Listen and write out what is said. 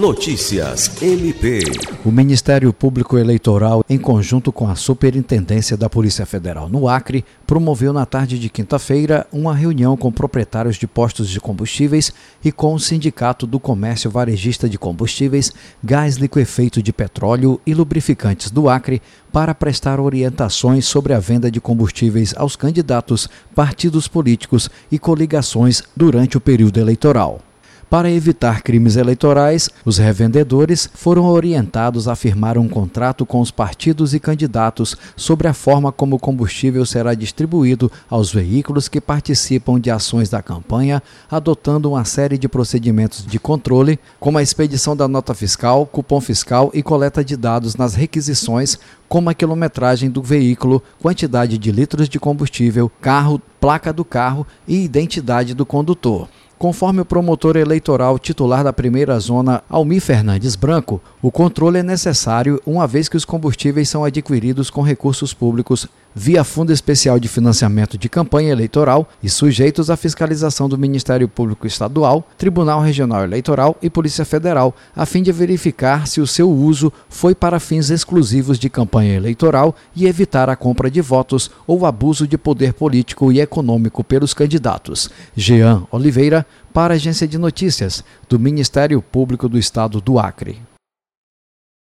Notícias MP. O Ministério Público Eleitoral, em conjunto com a Superintendência da Polícia Federal no Acre, promoveu na tarde de quinta-feira uma reunião com proprietários de postos de combustíveis e com o Sindicato do Comércio Varejista de Combustíveis, Gás Liquefeito de Petróleo e Lubrificantes do Acre para prestar orientações sobre a venda de combustíveis aos candidatos, partidos políticos e coligações durante o período eleitoral. Para evitar crimes eleitorais, os revendedores foram orientados a firmar um contrato com os partidos e candidatos sobre a forma como o combustível será distribuído aos veículos que participam de ações da campanha, adotando uma série de procedimentos de controle, como a expedição da nota fiscal, cupom fiscal e coleta de dados nas requisições, como a quilometragem do veículo, quantidade de litros de combustível, carro, placa do carro e identidade do condutor. Conforme o promotor eleitoral titular da primeira zona, Almir Fernandes Branco, o controle é necessário uma vez que os combustíveis são adquiridos com recursos públicos via Fundo Especial de Financiamento de Campanha Eleitoral e sujeitos à fiscalização do Ministério Público Estadual, Tribunal Regional Eleitoral e Polícia Federal, a fim de verificar se o seu uso foi para fins exclusivos de campanha eleitoral e evitar a compra de votos ou abuso de poder político e econômico pelos candidatos. Jean Oliveira, para a Agência de Notícias do Ministério Público do Estado do Acre.